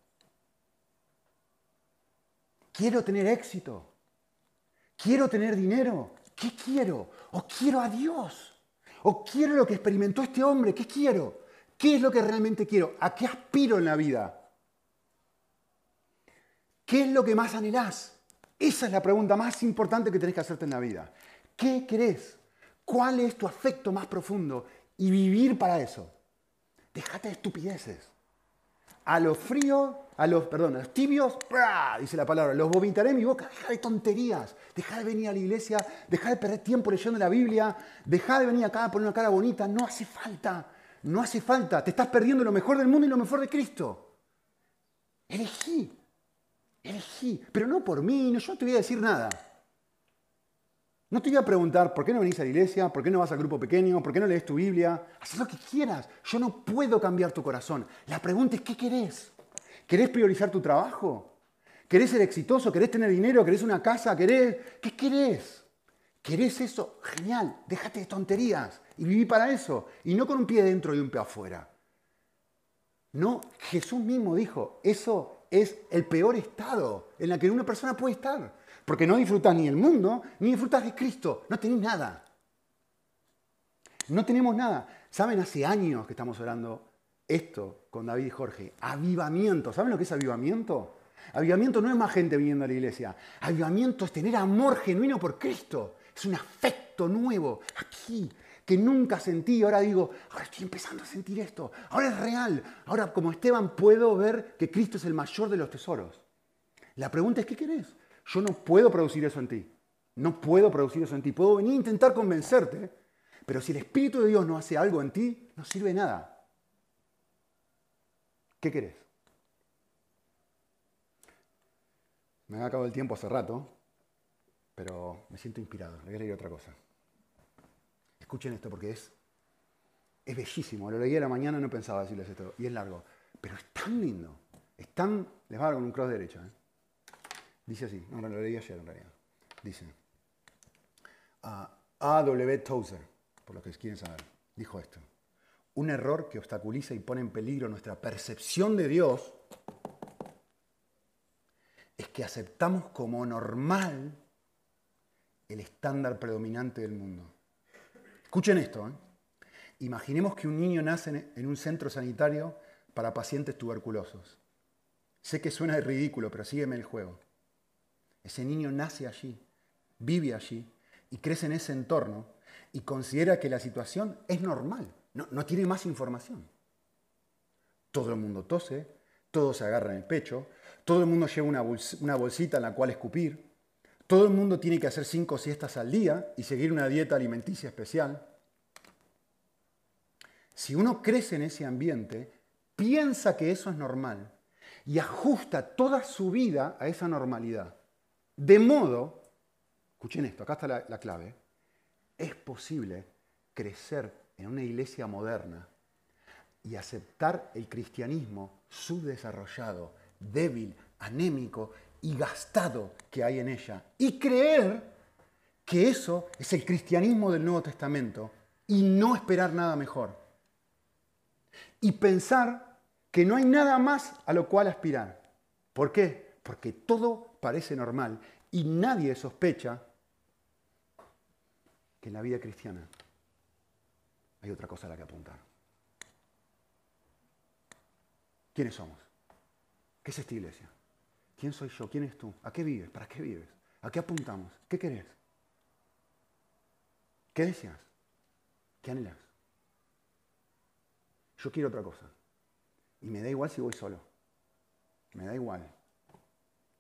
Quiero tener éxito. Quiero tener dinero. ¿Qué quiero? O quiero a Dios. O quiero lo que experimentó este hombre. ¿Qué quiero? ¿Qué es lo que realmente quiero? ¿A qué aspiro en la vida? ¿Qué es lo que más anhelás? Esa es la pregunta más importante que tenés que hacerte en la vida. ¿Qué querés? ¿Cuál es tu afecto más profundo? Y vivir para eso. Déjate de estupideces. A los fríos, a los, perdón, a los tibios, dice la palabra, los vomitaré en mi boca. Deja de tonterías. Deja de venir a la iglesia. Deja de perder tiempo leyendo la Biblia. Deja de venir acá a poner una cara bonita. No hace falta. No hace falta. Te estás perdiendo lo mejor del mundo y lo mejor de Cristo. Elegí. Elegí. Pero no por mí. yo no te voy a decir nada. No te voy a preguntar por qué no venís a la iglesia, por qué no vas al grupo pequeño, por qué no lees tu Biblia. Haz lo que quieras. Yo no puedo cambiar tu corazón. La pregunta es, ¿qué querés? ¿Querés priorizar tu trabajo? ¿Querés ser exitoso? ¿Querés tener dinero? ¿Querés una casa? ¿Querés? ¿Qué querés? ¿Querés eso? Genial. Déjate de tonterías y viví para eso. Y no con un pie dentro y un pie afuera. No, Jesús mismo dijo, eso es el peor estado en el que una persona puede estar. Porque no disfrutas ni el mundo, ni disfrutas de Cristo. No tenés nada. No tenemos nada. ¿Saben? Hace años que estamos orando esto con David y Jorge. Avivamiento. ¿Saben lo que es avivamiento? Avivamiento no es más gente viniendo a la iglesia. Avivamiento es tener amor genuino por Cristo. Es un afecto nuevo aquí que nunca sentí. Ahora digo, ahora estoy empezando a sentir esto. Ahora es real. Ahora como Esteban puedo ver que Cristo es el mayor de los tesoros. La pregunta es, ¿qué querés? Yo no puedo producir eso en ti. No puedo producir eso en ti. Puedo venir a intentar convencerte, pero si el Espíritu de Dios no hace algo en ti, no sirve nada. ¿Qué querés? Me ha acabado el tiempo hace rato, pero me siento inspirado. Le voy a leer otra cosa. Escuchen esto porque es, es bellísimo. Lo leí a la mañana y no pensaba decirles esto. Y es largo. Pero es tan lindo. Es tan... Les va a dar con un cross derecho. ¿eh? Dice así, no, lo leí ayer en realidad. Dice, A.W. Tozer, por lo que quieren saber, dijo esto. Un error que obstaculiza y pone en peligro nuestra percepción de Dios es que aceptamos como normal el estándar predominante del mundo. Escuchen esto. ¿eh? Imaginemos que un niño nace en un centro sanitario para pacientes tuberculosos. Sé que suena ridículo, pero sígueme el juego. Ese niño nace allí, vive allí y crece en ese entorno y considera que la situación es normal, no, tiene más información. Todo el mundo tose, todo se agarra en el pecho, todo el mundo lleva una, una bolsita en la cual escupir, todo el mundo tiene que hacer cinco siestas al día y seguir una dieta alimenticia especial. Si uno crece en ese ambiente, piensa que eso es normal y ajusta toda su vida a esa normalidad. De modo, escuchen esto, acá está la, clave, es posible crecer en una iglesia moderna y aceptar el cristianismo subdesarrollado, débil, anémico y gastado que hay en ella y creer que eso es el cristianismo del Nuevo Testamento y no esperar nada mejor. Y pensar que no hay nada más a lo cual aspirar. ¿Por qué? Porque todo parece normal y nadie sospecha que en la vida cristiana hay otra cosa a la que apuntar. ¿Quiénes somos? ¿Qué es esta iglesia? ¿Quién soy yo? ¿Quién es tú? ¿A qué vives? ¿Para qué vives? ¿A qué apuntamos? ¿Qué querés? ¿Qué deseas? ¿Qué anhelas? Yo quiero otra cosa. Y me da igual si voy solo. Me da igual.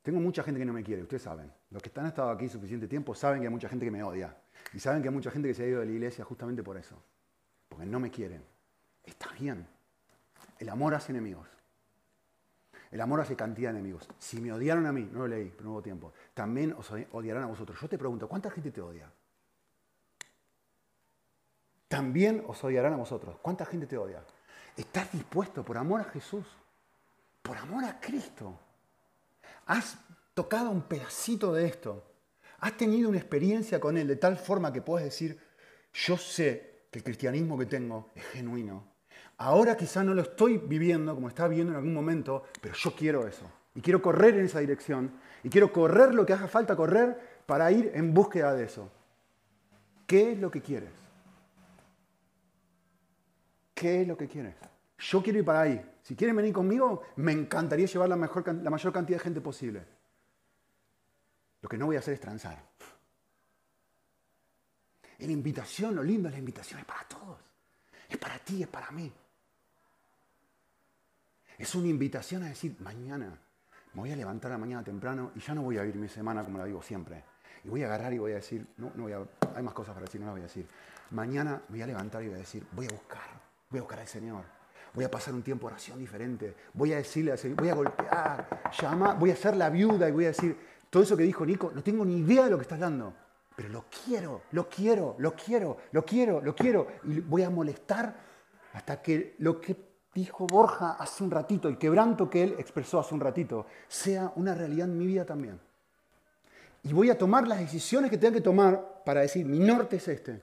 Tengo mucha gente que no me quiere, ustedes saben. Los que están estado aquí suficiente tiempo saben que hay mucha gente que me odia. Y saben que hay mucha gente que se ha ido de la iglesia justamente por eso. Porque no me quieren. Está bien. El amor hace enemigos. El amor hace cantidad de enemigos. Si me odiaron a mí, no lo leí, pero no hubo tiempo, también os odiarán a vosotros. Yo te pregunto, ¿cuánta gente te odia? También os odiarán a vosotros. ¿Cuánta gente te odia? ¿Estás dispuesto por amor a Jesús? Por amor a Cristo. Has tocado un pedacito de esto. Has tenido una experiencia con Él de tal forma que puedes decir, yo sé que el cristianismo que tengo es genuino Ahora quizá no lo estoy viviendo como estaba viviendo en algún momento, pero yo quiero eso. Y quiero correr en esa dirección. Y quiero correr lo que haga falta correr para ir en búsqueda de eso. ¿Qué es lo que quieres? ¿Qué es lo que quieres? Yo quiero ir para ahí. Si quieren venir conmigo, me encantaría llevar la, mejor, la mayor cantidad de gente posible. Lo que no voy a hacer es transar. La invitación, lo lindo es la invitación, es para todos. Es para ti, es para mí. Es una invitación a decir, mañana me voy a levantar a mañana temprano y ya no voy a vivir mi semana como la digo siempre. Y voy a agarrar y voy a decir, no, no voy a, hay más cosas para decir, no las voy a decir. Mañana voy a levantar y voy a decir, voy a buscar, voy a buscar al Señor. Voy a pasar un tiempo de oración diferente. Voy a decirle al Señor, voy a golpear, llamar, voy a ser la viuda y voy a decir, todo eso que dijo Nico, no tengo ni idea de lo que estás dando. Pero lo quiero, lo quiero, lo quiero, lo quiero, lo quiero. Y voy a molestar hasta que lo que dijo Borja hace un ratito, el quebranto que él expresó hace un ratito, sea una realidad en mi vida también. Y voy a tomar las decisiones que tenga que tomar para decir, mi norte es este.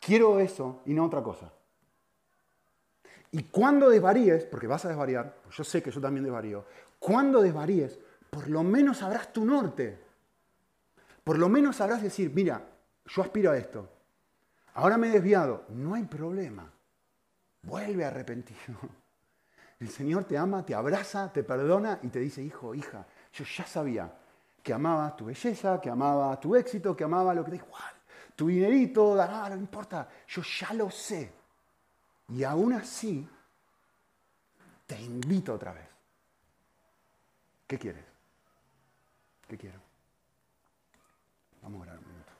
Quiero eso y no otra cosa. Y cuando desvaríes, porque vas a desvariar, yo sé que yo también desvarío, cuando desvaríes, por lo menos sabrás tu norte. Por lo menos sabrás decir, mira, yo aspiro a esto. Ahora me he desviado. No hay problema. Vuelve arrepentido. El Señor te ama, te abraza, te perdona y te dice, hijo, hija, yo ya sabía que amaba tu belleza, que amaba tu éxito, que amaba lo que da igual. Tu dinerito, nada, no importa. Yo ya lo sé. Y aún así, te invito otra vez. ¿Qué quieres? ¿Qué quiero? Vamos a orar un minuto.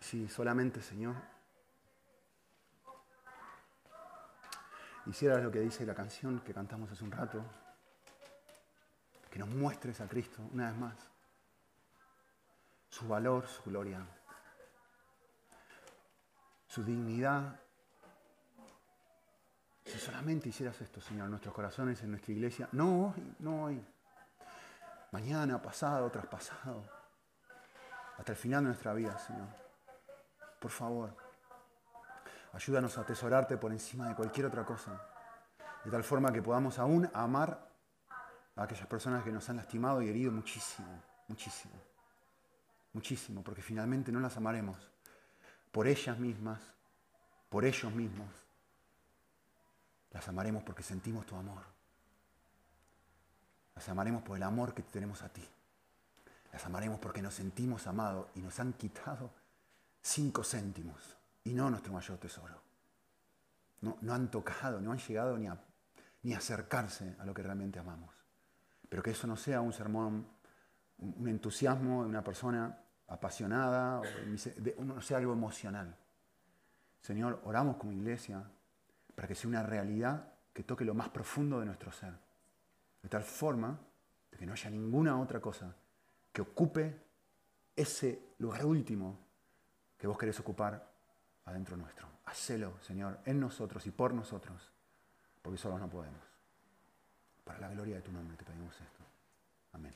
Sí, solamente, Señor, hicieras lo que dice la canción que cantamos hace un rato, nos muestres a Cristo una vez más, su valor, su gloria, su dignidad. Si solamente hicieras esto, Señor, en nuestros corazones, en nuestra iglesia, no hoy, no hoy, mañana, pasado, traspasado, hasta el final de nuestra vida, Señor. Por favor, ayúdanos a atesorarte por encima de cualquier otra cosa, de tal forma que podamos aún amar a aquellas personas que nos han lastimado y herido muchísimo, muchísimo, muchísimo, porque finalmente no las amaremos por ellas mismas, por ellos mismos. Las amaremos porque sentimos tu amor. Las amaremos por el amor que tenemos a ti. Las amaremos porque nos sentimos amados y nos han quitado cinco céntimos y no nuestro mayor tesoro. No, no han tocado, no han llegado ni a, ni acercarse a lo que realmente amamos pero que eso no sea un sermón, un entusiasmo de una persona apasionada, o no sea algo emocional. Señor, oramos como iglesia para que sea una realidad que toque lo más profundo de nuestro ser, de tal forma de que no haya ninguna otra cosa que ocupe ese lugar último que vos querés ocupar adentro nuestro. Hacelo, Señor, en nosotros y por nosotros, porque solos no podemos. Para la gloria de tu nombre te pedimos esto. Amén.